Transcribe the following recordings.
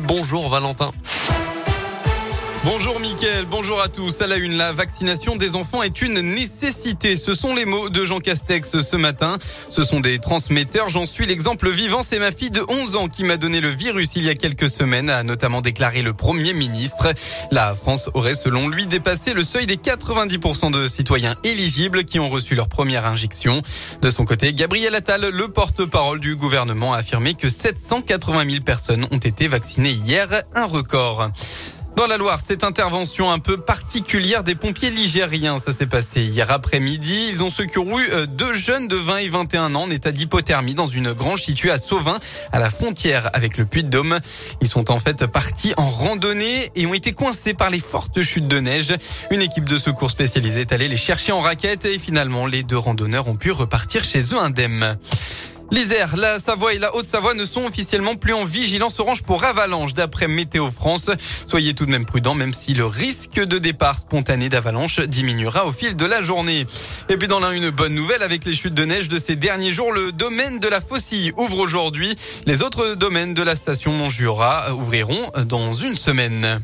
Bonjour Valentin. Bonjour Mickaël, bonjour à tous. À la une, la vaccination des enfants est une nécessité. Ce sont les mots de Jean Castex ce matin. Ce sont des transmetteurs. J'en suis l'exemple vivant. C'est ma fille de 11 ans qui m'a donné le virus il y a quelques semaines, a notamment déclaré le Premier ministre. La France aurait, selon lui, dépassé le seuil des 90% de citoyens éligibles qui ont reçu leur première injection. De son côté, Gabriel Attal, le porte-parole du gouvernement, a affirmé que 780 000 personnes ont été vaccinées hier, un record. Dans la Loire, cette intervention un peu particulière des pompiers ligériens, ça s'est passé hier après-midi. Ils ont secouru euh, deux jeunes de 20 et 21 ans en état d'hypothermie dans une grange située à Sauvin, à la frontière avec le Puy-de-Dôme. Ils sont en fait partis en randonnée et ont été coincés par les fortes chutes de neige. Une équipe de secours spécialisée est allée les chercher en raquette et finalement les deux randonneurs ont pu repartir chez eux indemnes. L'Isère, la Savoie et la Haute-Savoie ne sont officiellement plus en vigilance orange pour avalanche d'après Météo France. Soyez tout de même prudents même si le risque de départ spontané d'avalanche diminuera au fil de la journée. Et puis dans l'un, une bonne nouvelle avec les chutes de neige de ces derniers jours, le domaine de la Faucille ouvre aujourd'hui. Les autres domaines de la station Montjura ouvriront dans une semaine.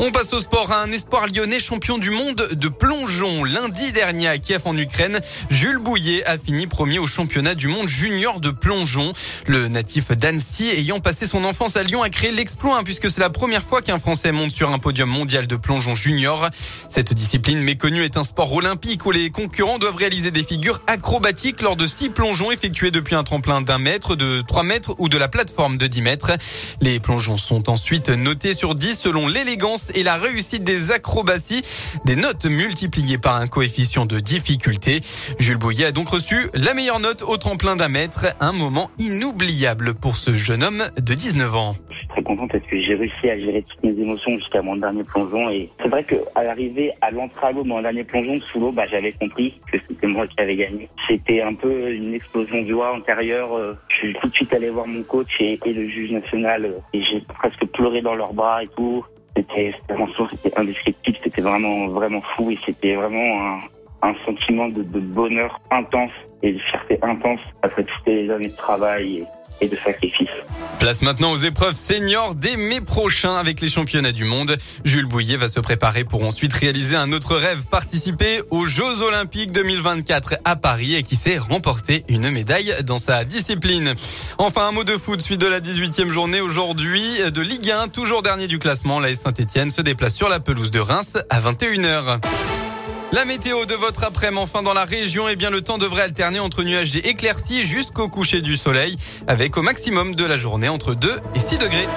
On passe au sport. Un espoir lyonnais champion du monde de plongeon. Lundi dernier à Kiev en Ukraine, Jules Bouillet a fini premier au championnat du monde junior de plongeon. Le natif d'Annecy ayant passé son enfance à Lyon a créé l'exploit hein, puisque c'est la première fois qu'un Français monte sur un podium mondial de plongeon junior. Cette discipline méconnue est un sport olympique où les concurrents doivent réaliser des figures acrobatiques lors de six plongeons effectués depuis un tremplin d'un mètre, de 3 mètres ou de la plateforme de 10 mètres. Les plongeons sont ensuite notés sur 10 selon l'élégance et la réussite des acrobaties, des notes multipliées par un coefficient de difficulté. Jules Bouillet a donc reçu la meilleure note au tremplin d'un mètre, un moment inoubliable pour ce jeune homme de 19 ans Je suis très content parce que j'ai réussi à gérer toutes mes émotions jusqu'à mon dernier plongeon. Et c'est vrai qu'à l'arrivée à l'entrago, mon dernier plongeon sous l'eau, bah, j'avais compris que c'était moi qui avais gagné. C'était un peu une explosion de joie antérieure. Euh, je suis tout de suite allé voir mon coach et, et le juge national euh, et j'ai presque pleuré dans leurs bras et tout. C'était c'était indescriptible, c'était vraiment vraiment fou et c'était vraiment un, un sentiment de, de, bonheur intense et de fierté intense après toutes les années de travail. Et, de sacrifice. Place maintenant aux épreuves seniors dès mai prochain avec les championnats du monde. Jules Bouillet va se préparer pour ensuite réaliser un autre rêve, participer aux Jeux Olympiques 2024 à Paris et qui sait remporter une médaille dans sa discipline. Enfin, un mot de foot, suite de la 18e journée aujourd'hui de Ligue 1, toujours dernier du classement. La Saint-Etienne se déplace sur la pelouse de Reims à 21h. La météo de votre après-midi, enfin dans la région, eh bien le temps devrait alterner entre nuages et éclaircies jusqu'au coucher du soleil, avec au maximum de la journée entre 2 et 6 degrés.